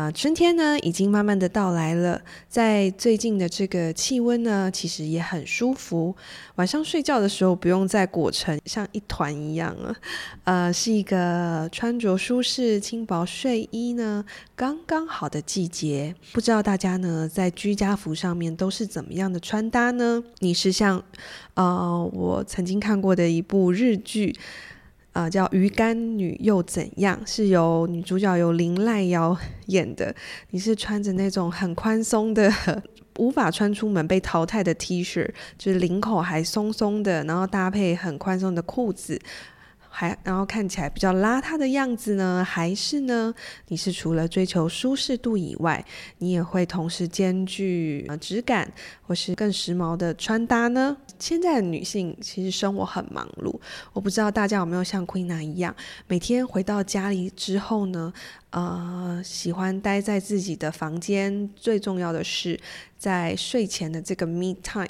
啊、春天呢已经慢慢的到来了，在最近的这个气温呢，其实也很舒服。晚上睡觉的时候不用再裹成像一团一样了，呃，是一个穿着舒适轻薄睡衣呢刚刚好的季节。不知道大家呢在居家服上面都是怎么样的穿搭呢？你是像呃我曾经看过的一部日剧。啊、叫《鱼干女又怎样》，是由女主角由林濑瑶演的。你是穿着那种很宽松的，无法穿出门被淘汰的 T 恤，就是领口还松松的，然后搭配很宽松的裤子。还然后看起来比较邋遢的样子呢？还是呢？你是除了追求舒适度以外，你也会同时兼具呃质感或是更时髦的穿搭呢？现在的女性其实生活很忙碌，我不知道大家有没有像 Queen 一样，每天回到家里之后呢，呃，喜欢待在自己的房间。最重要的是，在睡前的这个 me time，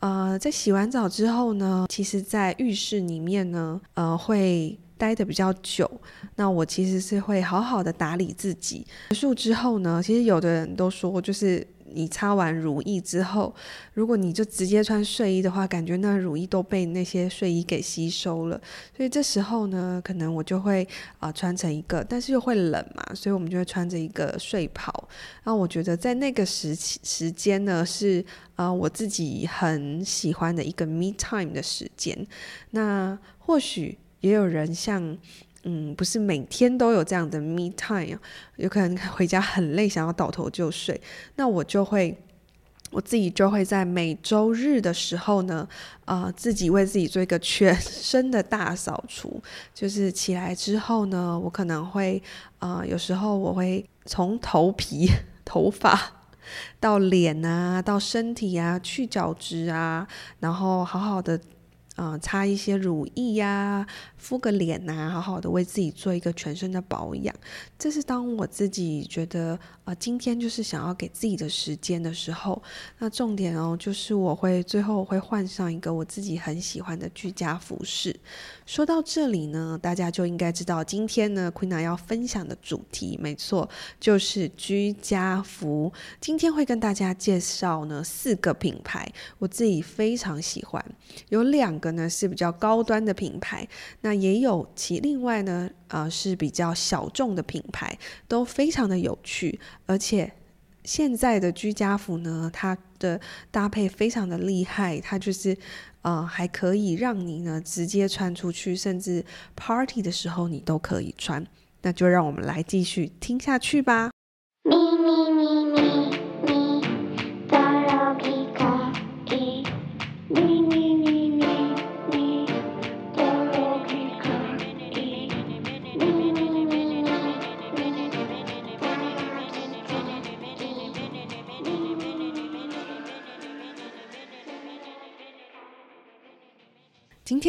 呃，在洗完澡之后呢，其实，在浴室里面呢，呃，会待的比较久。那我其实是会好好的打理自己。结束之后呢，其实有的人都说，就是。你擦完乳液之后，如果你就直接穿睡衣的话，感觉那乳液都被那些睡衣给吸收了。所以这时候呢，可能我就会啊、穿成一个，但是又会冷嘛，所以我们就会穿着一个睡袍。那我觉得在那个时期时间呢，是啊、我自己很喜欢的一个 me time 的时间。那或许也有人像。嗯，不是每天都有这样的 me time，有可能回家很累，想要倒头就睡。那我就会，我自己就会在每周日的时候呢，呃，自己为自己做一个全身的大扫除。就是起来之后呢，我可能会，呃，有时候我会从头皮、头发到脸啊，到身体啊，去角质啊，然后好好的。呃，擦一些乳液呀、敷个脸呐、啊，好好的为自己做一个全身的保养。这是当我自己觉得，呃，今天就是想要给自己的时间的时候。那重点哦，就是我会最后会换上一个我自己很喜欢的居家服饰。说到这里呢，大家就应该知道今天呢，Queen 要分享的主题，没错，就是居家服。今天会跟大家介绍呢四个品牌，我自己非常喜欢，有两个呢是比较高端的品牌，那也有其另外呢，啊是比较小众的品牌，都非常的有趣，而且现在的居家服呢，它的搭配非常的厉害，它就是呃还可以让你呢直接穿出去，甚至 party 的时候你都可以穿，那就让我们来继续听下去吧。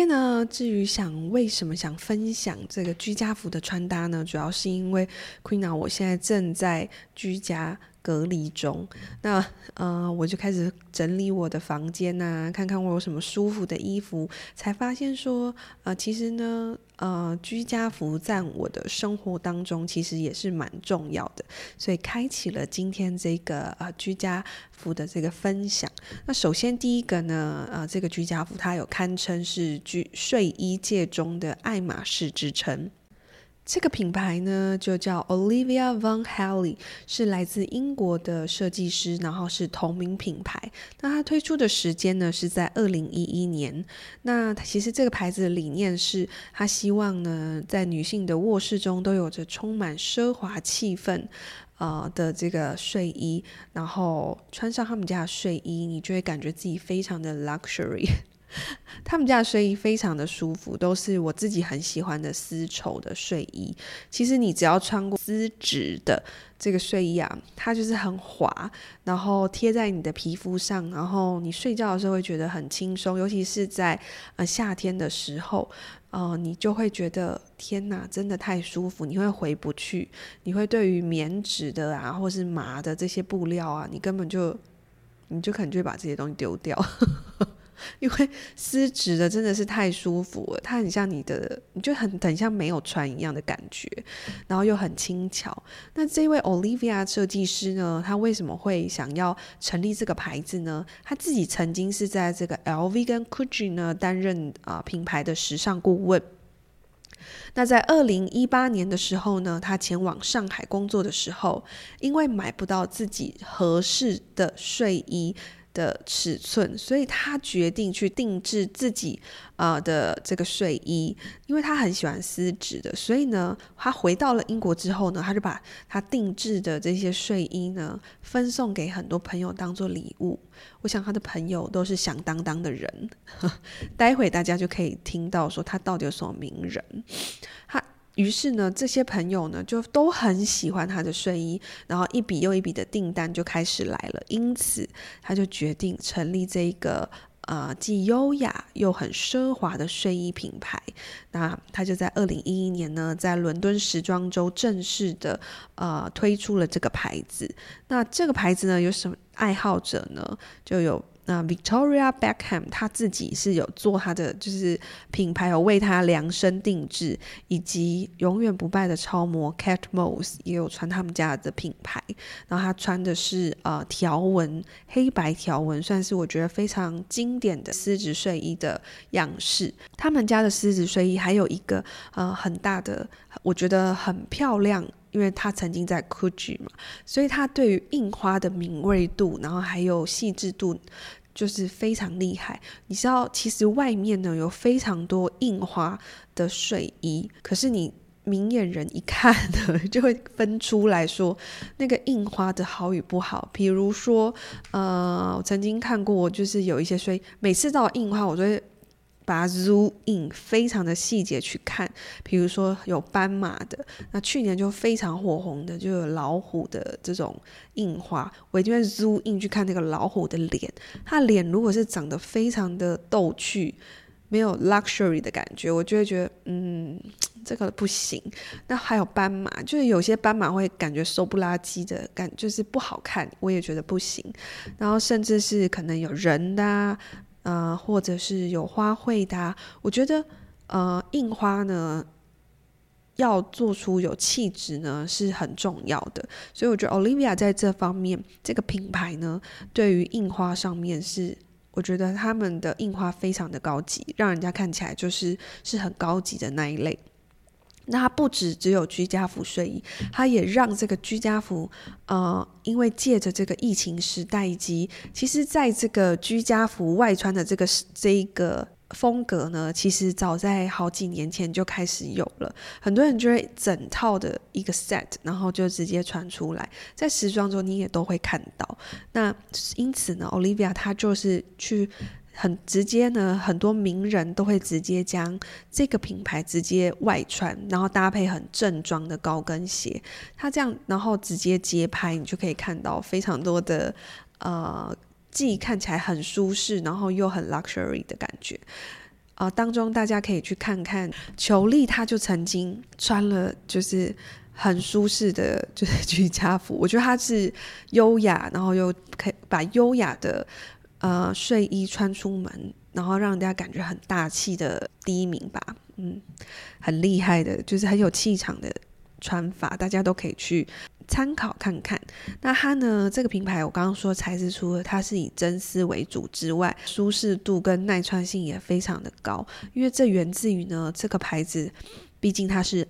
那，至于想为什么想分享这个居家服的穿搭呢？主要是因为，Queen 啊我现在正在居家隔离中，那呃，我就开始整理我的房间呐、看看我有什么舒服的衣服，才发现说，呃，其实呢，呃，居家服在我的生活当中其实也是蛮重要的，所以开启了今天这个呃居家服的这个分享。那首先第一个呢，呃，这个居家服它有堪称是居睡衣界中的爱马仕之称。这个品牌呢，就叫 Olivia von Halley，是来自英国的设计师，然后是同名品牌。那它推出的时间呢，是在二零一一年。那其实这个牌子的理念是，他希望呢，在女性的卧室中都有着充满奢华气氛，呃的这个睡衣，然后穿上他们家的睡衣，你就会感觉自己非常的 luxury。他们家的睡衣非常的舒服，都是我自己很喜欢的丝绸的睡衣。其实你只要穿过丝质的这个睡衣啊，它就是很滑，然后贴在你的皮肤上，然后你睡觉的时候会觉得很轻松，尤其是在呃夏天的时候。呃，你就会觉得天哪，真的太舒服，你会回不去，你会对于棉质的啊，或是麻的这些布料啊，你根本就，你就可能就会把这些东西丢掉。因为丝质的真的是太舒服了，它很像你的，你就很很像没有穿一样的感觉，然后又很轻巧。那这位 Olivia 设计师呢，他为什么会想要成立这个牌子呢？他自己曾经是在这个 LV 跟 Gucci 呢担任啊、品牌的时尚顾问。那在二零一八年的时候呢，他前往上海工作的时候，因为买不到自己合适的睡衣。的尺寸，所以他决定去定制自己啊、的这个睡衣，因为他很喜欢丝质的，所以呢，他回到了英国之后呢，他就把他定制的这些睡衣呢分送给很多朋友当做礼物。我想他的朋友都是响当当的人，待会大家就可以听到说他到底有什么名人，他。于是呢，这些朋友呢就都很喜欢他的睡衣，然后一笔又一笔的订单就开始来了。因此，他就决定成立这个呃既优雅又很奢华的睡衣品牌。那他就在二零一一年呢，在伦敦时装周正式的呃推出了这个牌子。那这个牌子呢，有什么爱好者呢？就有。那 Victoria Beckham 她自己是有做她的就是品牌，有为她量身定制，以及永远不败的超模 Kate Moss 也有穿他们家的品牌。然后她穿的是呃条纹黑白条纹，算是我觉得非常经典的丝质睡衣的样式。他们家的丝质睡衣还有一个呃很大的，我觉得很漂亮。因为他曾经在柯局嘛，所以他对于印花的敏锐度，然后还有细致度，就是非常厉害。你知道，其实外面呢有非常多印花的睡衣，可是你明眼人一看呢，就会分出来说那个印花的好与不好。比如说，呃，我曾经看过，就是有一些睡衣，每次到印花，我都会。把它 zoom in，非常的细节去看，比如说有斑马的，那去年就非常火红的，就有老虎的这种印花，我一定会 zoom in 去看那个老虎的脸，它脸如果是长得非常的逗趣，没有 luxury 的感觉，我就会觉得，嗯，这个不行。那还有斑马，就是有些斑马会感觉瘦不拉几的感，就是不好看，我也觉得不行。然后甚至是可能有人的啊。呃，或者是有花卉的，我觉得呃，印花呢，要做出有气质呢是很重要的，所以我觉得 Olivia 在这方面，这个品牌呢，对于印花上面是，我觉得他们的印花非常的高级，让人家看起来就是是很高级的那一类。那它不止只有居家服睡衣，它也让这个居家服，呃，因为借着这个疫情时代以及，其实在这个居家服外穿的这个这一个风格呢，其实早在好几年前就开始有了，很多人就会整套的一个 set，然后就直接穿出来，在时装周你也都会看到。那因此呢，Olivia 她就是去。很直接呢，很多名人都会直接将这个品牌直接外穿，然后搭配很正装的高跟鞋。它这样，然后直接街拍，你就可以看到非常多的呃，既看起来很舒适，然后又很 luxury 的感觉。啊、呃，当中大家可以去看看裘丽，她就曾经穿了就是很舒适的，就是 居家服。我觉得她是优雅，然后又可以把优雅的。呃，睡衣穿出门，然后让人家感觉很大气的第一名吧，嗯，很厉害的，就是很有气场的穿法，大家都可以去参考看看。那它呢，这个品牌我刚刚说材质，除了它是以真丝为主之外，舒适度跟耐穿性也非常的高，因为这源自于呢，这个牌子毕竟它是。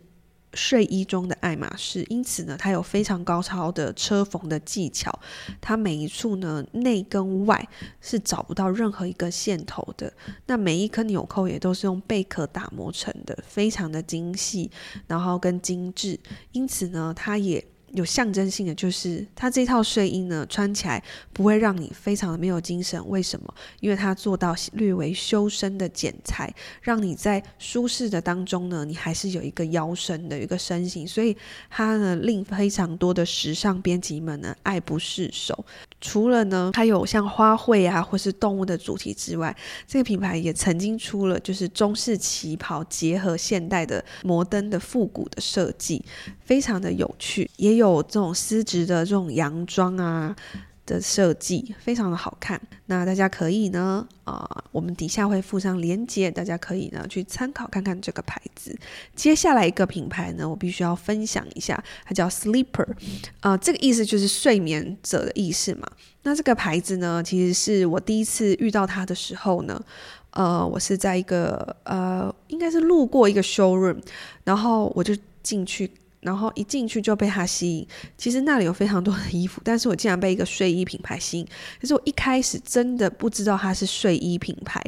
睡衣中的爱马仕，因此呢，它有非常高超的车缝的技巧。它每一处呢，内跟外是找不到任何一个线头的。那每一颗纽扣也都是用贝壳打磨成的，非常的精细，然后跟精致。因此呢，它也。有象征性的就是，它这套睡衣呢，穿起来不会让你非常的没有精神。为什么？因为它做到略微修身的剪裁，让你在舒适的当中呢，你还是有一个腰身的一个身形，所以它呢令非常多的时尚编辑们呢爱不释手。除了呢，它有像花卉啊或是动物的主题之外，这个品牌也曾经出了就是中式旗袍结合现代的摩登的复古的设计，非常的有趣，也有这种丝质的这种洋装啊。的设计非常的好看，那大家可以呢，啊、我们底下会附上链接，大家可以呢去参考看看这个牌子。接下来一个品牌呢，我必须要分享一下，它叫 Sleeper，啊、这个意思就是睡眠者的意思嘛。那这个牌子呢，其实是我第一次遇到它的时候呢，呃，我是在一个呃，应该是路过一个 showroom，然后我就进去。然后一进去就被它吸引，其实那里有非常多的衣服，但是我竟然被一个睡衣品牌吸引。可是我一开始真的不知道它是睡衣品牌，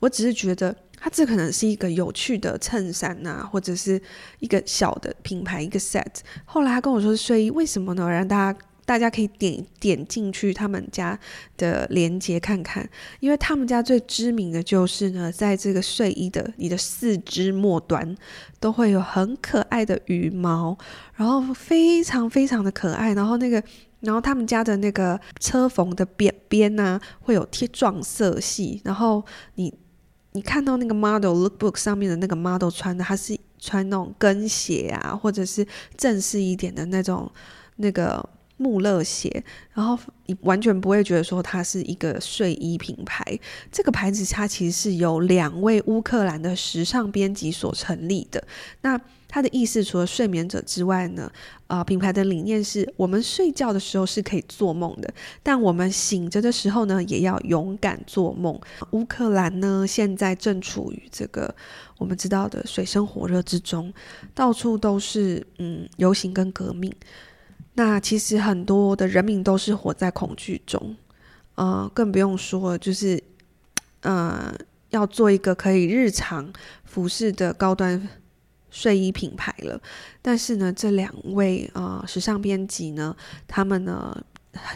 我只是觉得它这可能是一个有趣的衬衫呐、啊，或者是一个小的品牌一个 set。后来他跟我说是睡衣，为什么呢？让大家。大家可以点点进去他们家的链接看看，因为他们家最知名的就是呢，在这个睡衣的你的四肢末端都会有很可爱的羽毛，然后非常非常的可爱，然后那个，然后他们家的那个车缝的边边呢，会有贴撞色系，然后你你看到那个 model lookbook 上面的那个 model 穿的，他是穿那种跟鞋啊，或者是正式一点的那种那个。穆勒鞋，然后你完全不会觉得说它是一个睡衣品牌。这个牌子它其实是由两位乌克兰的时尚编辑所成立的。那它的意思除了睡眠者之外呢，啊、品牌的理念是我们睡觉的时候是可以做梦的，但我们醒着的时候呢，也要勇敢做梦。乌克兰呢，现在正处于这个我们知道的水深火热之中，到处都是嗯游行跟革命。那其实很多的人民都是活在恐惧中，呃，更不用说就是，呃，要做一个可以日常服饰的高端睡衣品牌了。但是呢，这两位呃时尚编辑呢，他们呢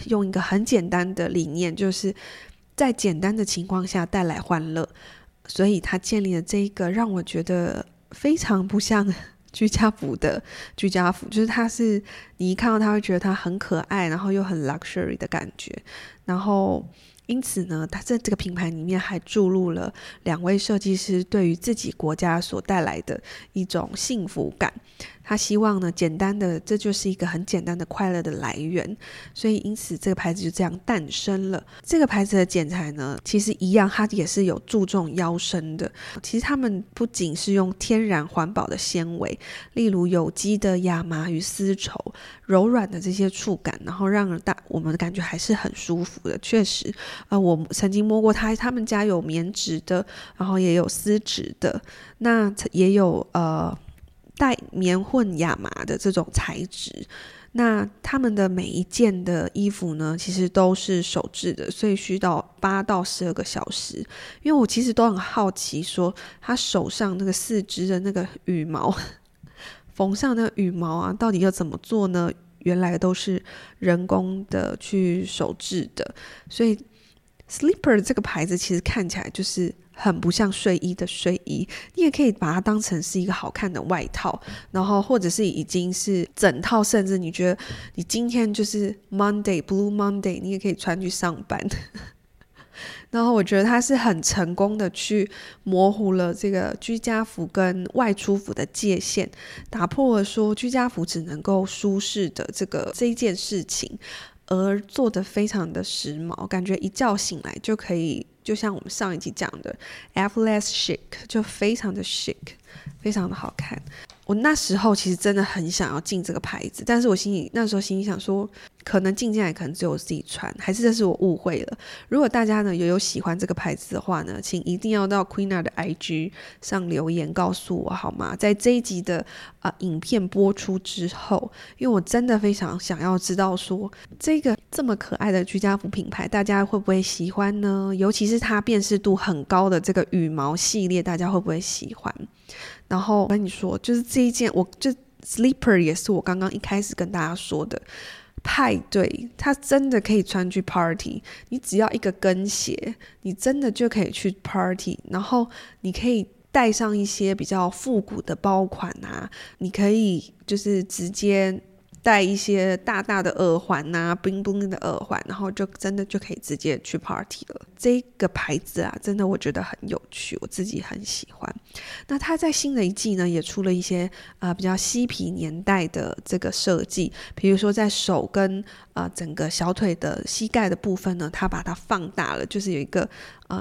用一个很简单的理念，就是在简单的情况下带来欢乐，所以他建立了这一个让我觉得非常不像。居家服的居家服，就是它是你一看到它会觉得它很可爱，然后又很 luxury 的感觉，然后。因此呢，他在这个品牌里面还注入了两位设计师对于自己国家所带来的一种幸福感。他希望呢，简单的这就是一个很简单的快乐的来源。所以，因此这个牌子就这样诞生了。这个牌子的剪裁呢，其实一样，它也是有注重腰身的。其实他们不仅是用天然环保的纤维，例如有机的亚麻与丝绸，柔软的这些触感，然后让大我们的感觉还是很舒服的。确实。啊、我曾经摸过他，他们家有棉质的，然后也有丝质的，那也有呃带棉混亚麻的这种材质。那他们的每一件的衣服呢，其实都是手制的，所以需要到八到十二个小时。因为我其实都很好奇，说他手上那个四肢的那个羽毛，缝上那个羽毛啊，到底要怎么做呢？原来都是人工的去手制的，所以。Sleeper 这个牌子其实看起来就是很不像睡衣的睡衣，你也可以把它当成是一个好看的外套，然后或者是已经是整套，甚至你觉得你今天就是 Monday Blue Monday，你也可以穿去上班。然后我觉得它是很成功的去模糊了这个居家服跟外出服的界限，打破了说居家服只能够舒适的这个这一件事情。而做的非常的时髦，感觉一觉醒来就可以，就像我们上一集讲的，effortless chic，就非常的 chic，非常的好看。我那时候其实真的很想要进这个牌子，但是我心里那时候心里想说。可能进进来可能只有我自己穿，还是这是我误会了。如果大家呢也有喜欢这个牌子的话呢，请一定要到 Queena 的 IG 上留言告诉我好吗？在这一集的啊、影片播出之后，因为我真的非常想要知道说这个这么可爱的居家服品牌，大家会不会喜欢呢？尤其是它辨识度很高的这个羽毛系列，大家会不会喜欢？然后我跟你说，就是这一件，我就 Sleeper 也是我刚刚一开始跟大家说的。派对，它真的可以穿去 party。你只要一个跟鞋，你真的就可以去 party。然后你可以带上一些比较复古的包款啊，你可以就是直接戴一些大大的耳环呐、啊，bling bling 的耳环，然后就真的就可以直接去 party 了。这个牌子啊，真的我觉得很有趣，我自己很喜欢。那它在新的一季呢，也出了一些啊、比较嬉皮年代的这个设计，比如说在手跟啊、整个小腿的膝盖的部分呢，它把它放大了，就是有一个呃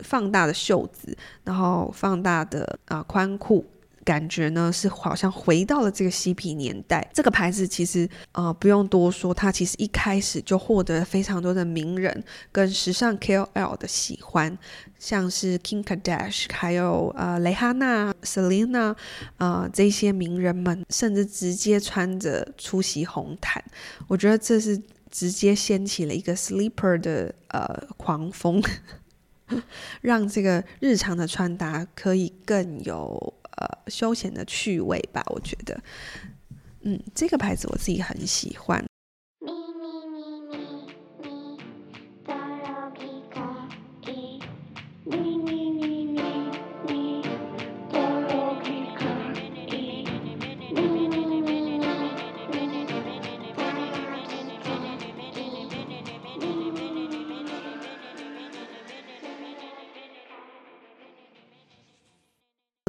放大的袖子，然后放大的啊、宽裤。感觉呢是好像回到了这个嬉皮年代。这个牌子其实呃不用多说，它其实一开始就获得非常多的名人跟时尚 KOL 的喜欢，像是 Kim Kardashian，还有呃蕾哈娜、Selena 啊、这些名人们，甚至直接穿着出席红毯。我觉得这是直接掀起了一个 sleeper 的呃狂风，让这个日常的穿搭可以更有。呃，休闲的趣味吧，我觉得，嗯，这个牌子我自己很喜欢。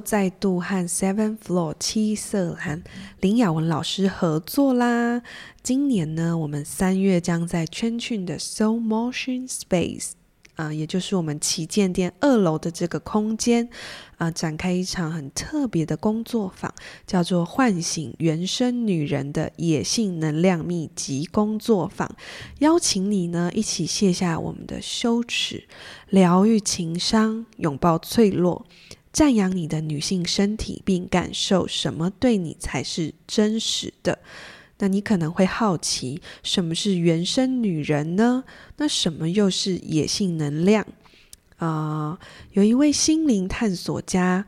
再度和 Seven Floor 七色蓝林雅文老师合作啦！今年呢，我们三月将在 CHENCHUN 的 Soul Motion Space 啊、也就是我们旗舰店二楼的这个空间啊、展开一场很特别的工作坊，叫做“唤醒原生女人的野性能量秘笈”工作坊，邀请你呢一起卸下我们的羞耻，疗愈情伤，拥抱脆弱。赞扬你的女性身体，并感受什么对你才是真实的。那你可能会好奇，什么是原生女人呢？那什么又是野性能量？啊、有一位心灵探索家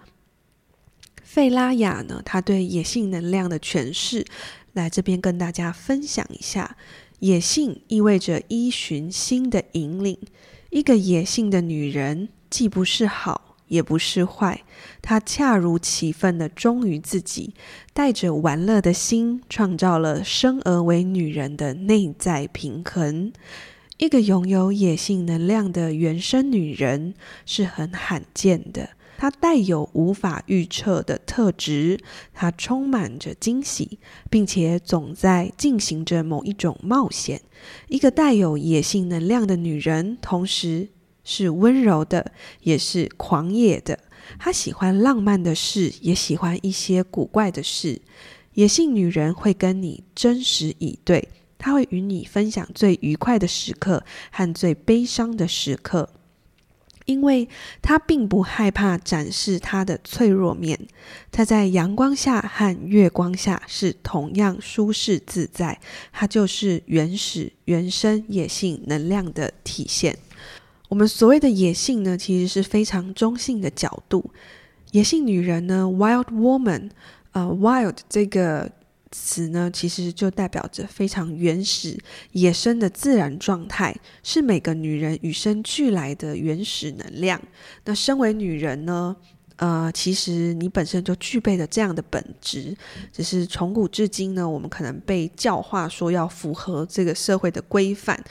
费拉雅呢，他对野性能量的诠释，来这边跟大家分享一下。野性意味着依循心的引领，一个野性的女人，既不是好。也不是坏，她恰如其分地忠于自己，带着玩乐的心，创造了生而为女人的内在平衡。一个拥有野性能量的原生女人是很罕见的，她带有无法预测的特质，她充满着惊喜，并且总在进行着某一种冒险。一个带有野性能量的女人，同时，是温柔的，也是狂野的。她喜欢浪漫的事，也喜欢一些古怪的事。野性女人会跟你真实以对，她会与你分享最愉快的时刻和最悲伤的时刻，因为她并不害怕展示她的脆弱面。她在阳光下和月光下是同样舒适自在。她就是原始、原生野性能量的体现。我们所谓的野性呢，其实是非常中性的角度。野性女人呢，wild woman，呃，wild 这个词呢，其实就代表着非常原始、野生的自然状态，是每个女人与生俱来的原始能量。那身为女人呢，呃，其实你本身就具备了这样的本质，只是从古至今呢，我们可能被教化说要符合这个社会的规范，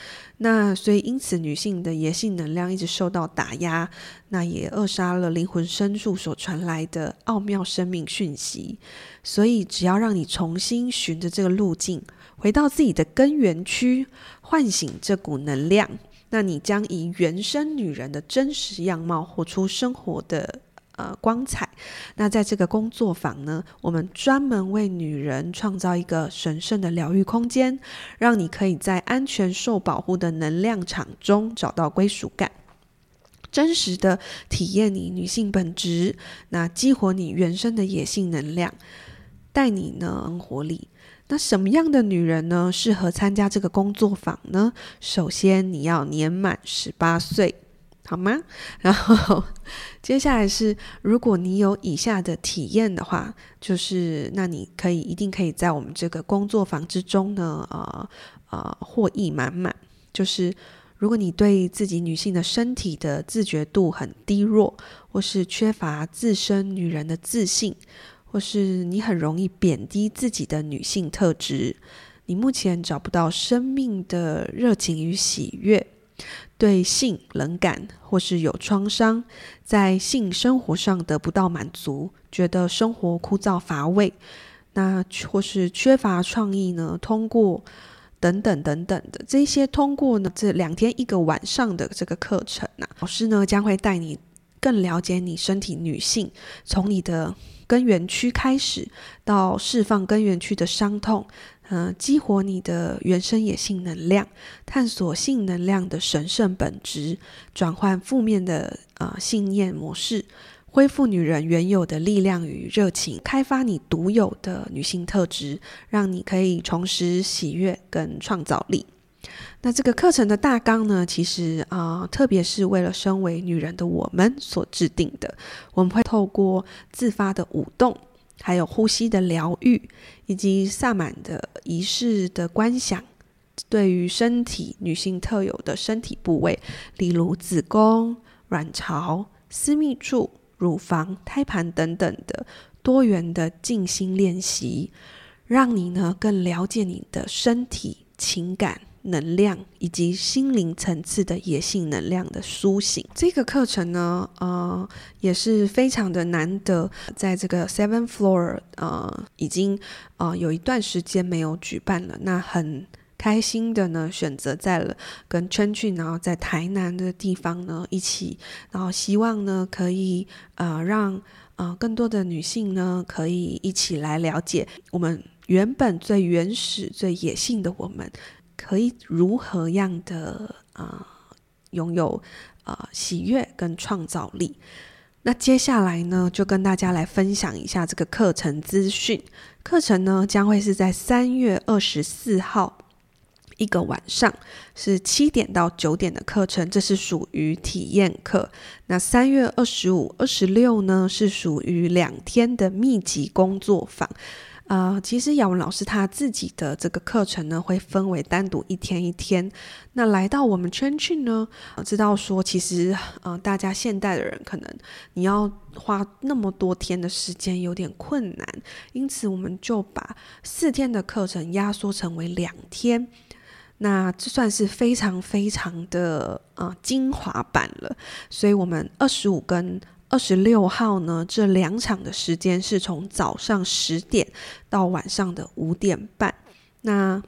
那所以因此女性的野性能量一直受到打压，那也扼杀了灵魂深处所传来的奥妙生命讯息。所以只要让你重新循着这个路径，回到自己的根源区，唤醒这股能量，那你将以原生女人的真实样貌活出生活的。呃，光彩。那在这个工作坊呢，我们专门为女人创造一个神圣的疗愈空间，让你可以在安全、受保护的能量场中找到归属感，真实的体验你女性本质，那激活你原生的野性能量，带你呢活力。那什么样的女人呢，适合参加这个工作坊呢？首先，你要年满十八岁。好吗？然后接下来是，如果你有以下的体验的话，就是那你可以一定可以在我们这个工作坊之中呢，呃呃，获益满满。就是如果你对自己女性的身体的自觉度很低落，或是缺乏自身女人的自信，或是你很容易贬低自己的女性特质，你目前找不到生命的热情与喜悦，对性冷感，或是有创伤，在性生活上得不到满足，觉得生活枯燥乏味，那或是缺乏创意呢？通过等等等等的这些，通过呢这两天一个晚上的这个课程呢、老师呢将会带你更了解你身体女性，从你的根源区开始，到释放根源区的伤痛。嗯、呃，激活你的原生野性能量，探索性能量的神圣本质，转换负面的啊、呃、信念模式，恢复女人原有的力量与热情，开发你独有的女性特质，让你可以重拾喜悦跟创造力。那这个课程的大纲呢，其实啊、特别是为了身为女人的我们所制定的，我们会透过自发的舞动。还有呼吸的疗愈，以及萨满的仪式的观想，对于身体女性特有的身体部位，例如子宫、卵巢、私密处、乳房、胎盘等等的多元的静心练习，让你呢更了解你的身体情感。能量以及心灵层次的野性能量的苏醒，这个课程呢，呃，也是非常的难得，在这个 Seven Floor，呃，已经呃有一段时间没有举办了。那很开心的呢，选择在了跟圈圈，然后在台南的地方呢一起，然后希望呢可以呃让呃更多的女性呢可以一起来了解我们原本最原始、最野性的我们。可以如何样的啊、拥有啊、喜悦跟创造力？那接下来呢，就跟大家来分享一下这个课程资讯。课程呢将会是在三月二十四号一个晚上，是七点到九点的课程，这是属于体验课。那三月二十五、二十六呢是属于两天的密集工作坊。啊、其实雅文老师他自己的这个课程呢，会分为单独一天一天。那来到我们圈去呢，知道说其实，呃，大家现代的人可能你要花那么多天的时间有点困难，因此我们就把四天的课程压缩成为两天。那这算是非常非常的呃精华版了。所以我们二十五跟二十六号呢，这两场的时间是从早上十点到晚上的五点半。那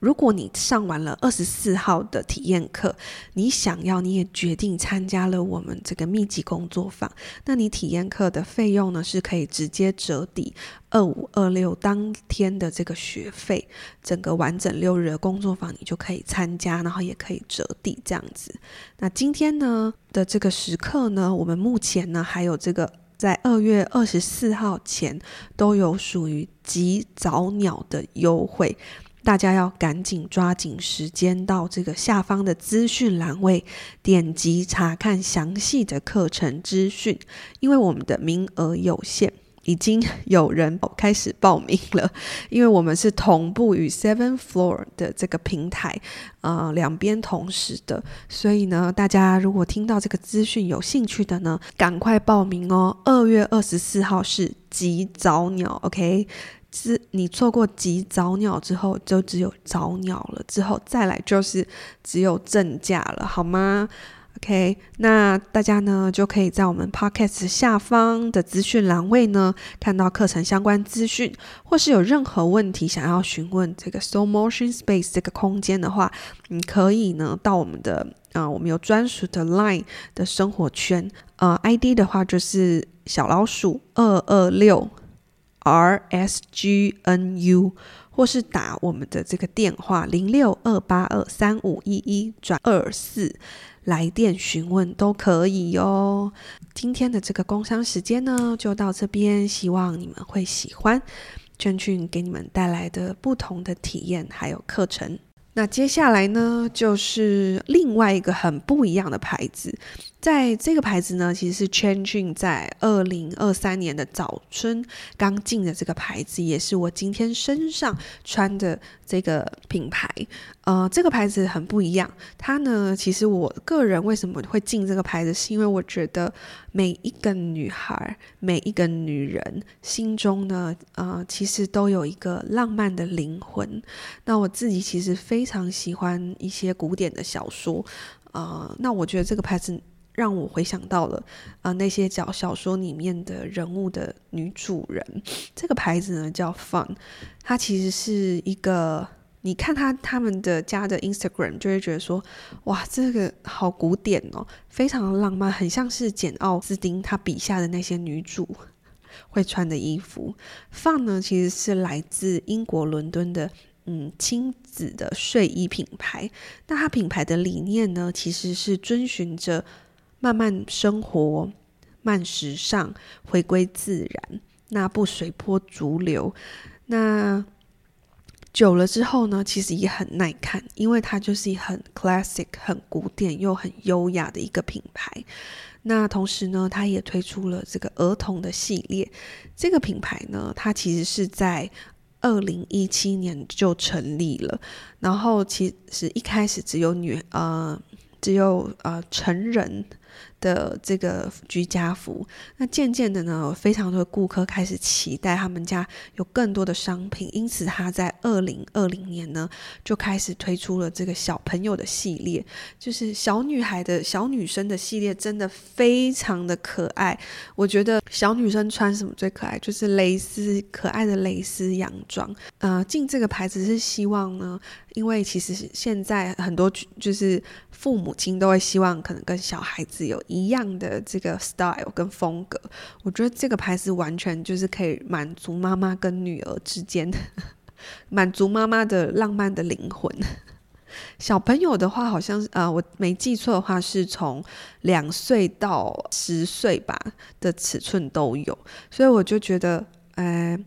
如果你上完了二十四号的体验课，你想要，你也决定参加了我们这个密集工作坊，那你体验课的费用呢，是可以直接折抵二五二六当天的这个学费，整个完整六日的工作坊你就可以参加，然后也可以折抵这样子。那今天呢的这个时刻呢，我们目前呢还有这个在二月二十四号前都有属于极早鸟的优惠。大家要赶紧抓紧时间到这个下方的资讯栏位点击查看详细的课程资讯，因为我们的名额有限，已经有人开始报名了。因为我们是同步与 Seven Floor 的这个平台，呃，两边同时的，所以呢，大家如果听到这个资讯有兴趣的呢，赶快报名哦。二月二十四号是极早鸟，OK。是你错过极早鸟之后，就只有早鸟了。之后再来就是只有正价了，好吗？OK，那大家呢就可以在我们 Podcast 下方的资讯栏位呢看到课程相关资讯，或是有任何问题想要询问这个 Soul Motion Space 这个空间的话，你可以呢到我们的啊、我们有专属的 Line 的生活圈，呃，ID 的话就是小老鼠二二六。R S G N U，或是打我们的这个电话零六二八二三五一一转二四来电询问都可以哟。今天的这个工商时间呢，就到这边，希望你们会喜欢圈圈给你们带来的不同的体验还有课程。那接下来呢，就是另外一个很不一样的牌子。在这个牌子呢，其实是 Changing 在二零二三年的早春刚进的这个牌子，也是我今天身上穿的这个品牌。呃，这个牌子很不一样。它呢，其实我个人为什么会进这个牌子，是因为我觉得每一个女孩、每一个女人心中呢，呃，其实都有一个浪漫的灵魂。那我自己其实非常喜欢一些古典的小说，呃，那我觉得这个牌子。让我回想到了啊、那些小小说里面的人物的女主人。这个牌子呢叫 Fawn，它其实是一个，你看他他们的家的 Instagram 就会觉得说，哇，这个好古典哦，非常浪漫，很像是简奥斯汀他笔下的那些女主会穿的衣服。fan 呢其实是来自英国伦敦的嗯亲子的睡衣品牌。那它品牌的理念呢，其实是遵循着。慢慢生活，慢时尚，回归自然，那不随波逐流。那久了之后呢，其实也很耐看，因为它就是很 classic、很古典又很优雅的一个品牌。那同时呢，它也推出了这个儿童的系列。这个品牌呢，它其实是在二零一七年就成立了，然后其实一开始只有女呃，只有呃成人。的这个居家服，那渐渐的呢，非常多的顾客开始期待他们家有更多的商品，因此他在二零二零年呢，就开始推出了这个小朋友的系列，就是小女孩的小女生的系列，真的非常的可爱。我觉得小女生穿什么最可爱，就是蕾丝，可爱的蕾丝洋装。呃，进这个牌子是希望呢，因为其实现在很多就是父母亲都会希望可能跟小孩子有。一样的这个 style 跟风格，我觉得这个牌子完全就是可以满足妈妈跟女儿之间，满足妈妈的浪漫的灵魂。小朋友的话，好像呃，我没记错的话，是从两岁到十岁吧的尺寸都有，所以我就觉得，呃，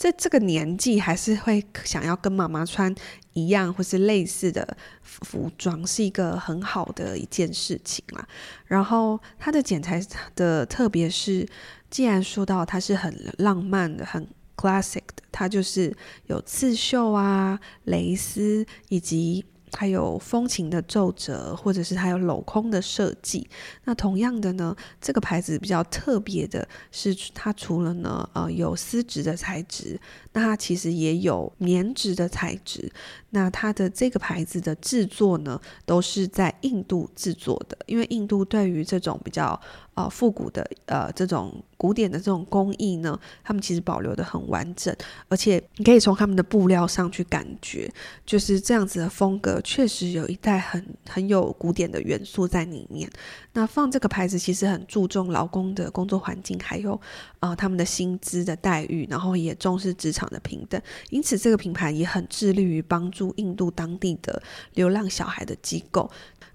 在这个年纪还是会想要跟妈妈穿。一样或是类似的服装是一个很好的一件事情啦。然后它的剪裁的特别是，既然说到它是很浪漫的、很 classic 的，它就是有刺绣啊、蕾丝以及。它有风情的皱褶，或者是它有镂空的设计。那同样的呢，这个牌子比较特别的是，它除了呢，呃，有丝质的材质，那它其实也有棉质的材质。那它的这个牌子的制作呢，都是在印度制作的，因为印度对于这种比较。呃，复古的呃，这种古典的这种工艺呢，他们其实保留得很完整，而且你可以从他们的布料上去感觉，就是这样子的风格，确实有一带很很有古典的元素在里面。那放这个牌子其实很注重劳工的工作环境，还有呃他们的薪资的待遇，然后也重视职场的平等，因此这个品牌也很致力于帮助印度当地的流浪小孩的机构。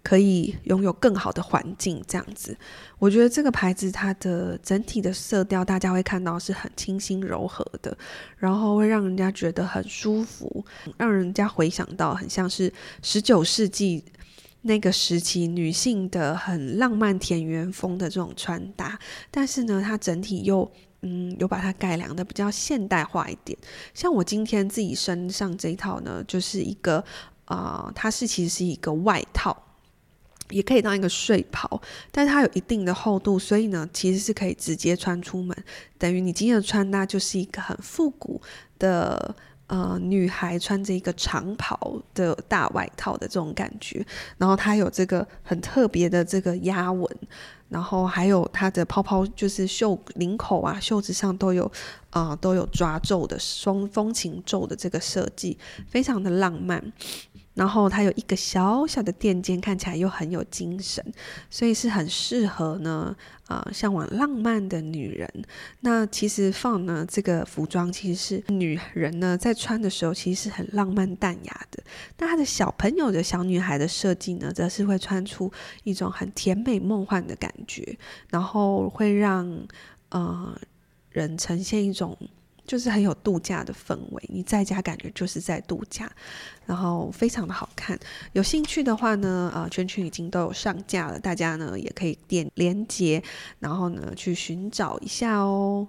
可以拥有更好的环境，这样子，我觉得这个牌子它的整体的色调，大家会看到是很清新柔和的，然后会让人家觉得很舒服，让人家回想到很像是十九世纪那个时期女性的很浪漫田园风的这种穿搭，但是呢，它整体又嗯有把它改良的比较现代化一点。像我今天自己身上这一套呢，就是一个啊、它是其实是一个外套。也可以当一个睡袍，但是它有一定的厚度，所以呢，其实是可以直接穿出门。等于你今天的穿搭就是一个很复古的呃女孩穿着一个长袍的大外套的这种感觉。然后它有这个很特别的这个压纹，然后还有它的泡泡，就是袖领口啊、袖子上都有啊、都有抓皱的双风情皱的这个设计，非常的浪漫。然后它有一个小小的垫肩，看起来又很有精神，所以是很适合呢啊、向往浪漫的女人。那其实 Fawn 呢这个服装，其实是女人呢在穿的时候，其实是很浪漫淡雅的。那她的小朋友的小女孩的设计呢，则是会穿出一种很甜美梦幻的感觉，然后会让呃人呈现一种就是很有度假的氛围，你在家感觉就是在度假，然后非常的好看。有兴趣的话呢，呃，圈圈已经都有上架了，大家呢也可以点连接，然后呢去寻找一下哦。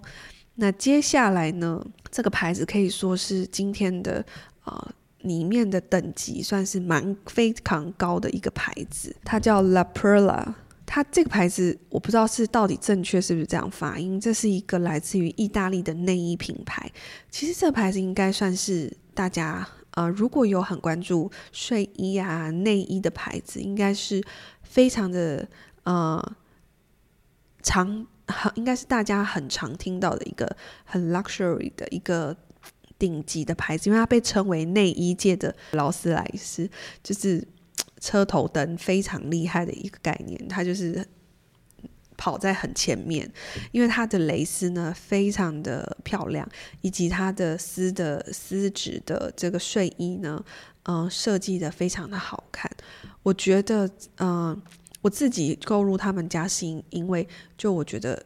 那接下来呢，这个牌子可以说是今天的呃里面的等级算是蛮非常高的一个牌子，它叫 La Perla。它这个牌子我不知道是到底正确是不是这样发音，这是一个来自于意大利的内衣品牌。其实这个牌子应该算是大家呃如果有很关注睡衣啊内衣的牌子，应该是非常的呃常。很应该是大家很常听到的一个很 luxury 的一个顶级的牌子，因为它被称为内衣界的劳斯莱斯，就是车头灯非常厉害的一个概念。它就是跑在很前面，因为它的蕾丝呢非常的漂亮，以及它的丝的丝质的这个睡衣呢，嗯、设计的非常的好看。我觉得，嗯、我自己购入他们家是因为，就我觉得，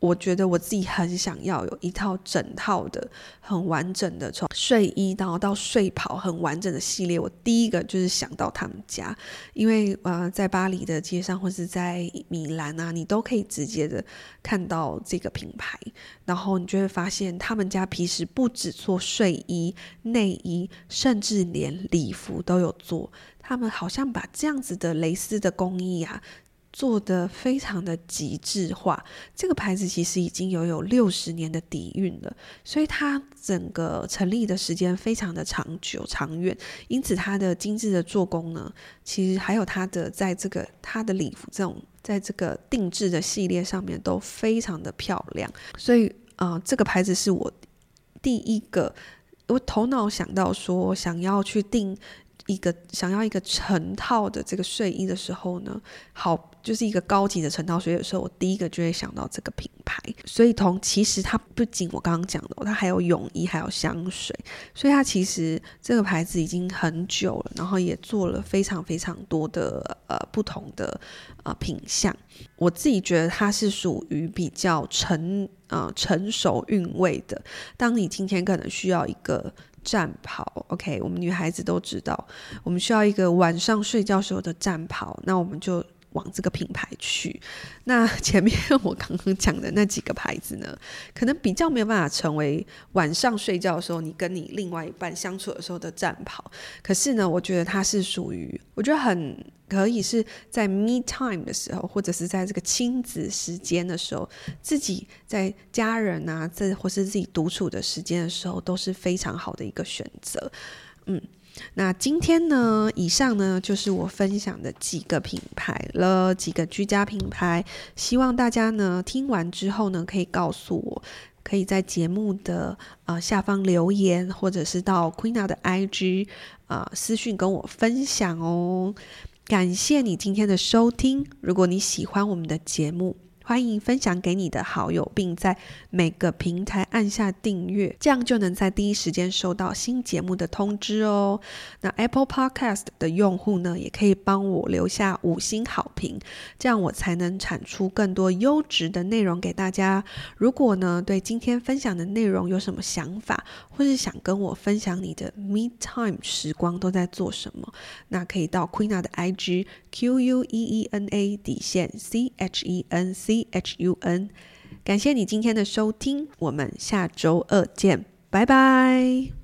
我觉得我自己很想要有一套整套的很完整的从睡衣然后到睡袍很完整的系列。我第一个就是想到他们家，因为呃，在巴黎的街上或是在米兰啊，你都可以直接的看到这个品牌，然后你就会发现他们家平时不只做睡衣、内衣，甚至连礼服都有做。他们好像把这样子的蕾丝的工艺啊，做得非常的极致化。这个牌子其实已经有有六十年的底蕴了，所以它整个成立的时间非常的长久长远。因此，它的精致的做工呢，其实还有它的在这个它的礼服这种在这个定制的系列上面都非常的漂亮。所以，啊、这个牌子是我第一个我头脑想到说想要去订。一个想要一个成套的这个睡衣的时候呢，好，就是一个高级的成套睡衣的时候，我第一个就会想到这个品牌。所以同其实它不仅我刚刚讲的，它还有泳衣，还有香水，所以它其实这个牌子已经很久了，然后也做了非常非常多的呃不同的呃品相。我自己觉得它是属于比较成呃成熟韵味的。当你今天可能需要一个。战袍，OK，我们女孩子都知道，我们需要一个晚上睡觉时候的战袍，那我们就往这个品牌去。那 前面我刚刚讲的那几个牌子呢，可能比较没有办法成为晚上睡觉的时候你跟你另外一半相处的时候的战袍。可是呢，我觉得它是属于，我觉得很。可以是在 me time 的时候，或者是在这个亲子时间的时候，自己在家人啊，这或是自己独处的时间的时候，都是非常好的一个选择。嗯，那今天呢，以上呢就是我分享的几个品牌了，几个居家品牌。希望大家呢听完之后呢，可以告诉我，可以在节目的呃下方留言，或者是到 Queena 的 IG 啊、私讯跟我分享哦。感谢你今天的收听。如果你喜欢我们的节目，欢迎分享给你的好友，并在每个平台按下订阅，这样就能在第一时间收到新节目的通知哦。那 Apple Podcast 的用户呢，也可以帮我留下五星好评，这样我才能产出更多优质的内容给大家。如果呢，对今天分享的内容有什么想法，或是想跟我分享你的 Me Time 时光都在做什么，那可以到 Queena 的 IG Q U E E N A 底线 C H E N C。H U N，感谢你今天的收听，我们下周二见，拜拜。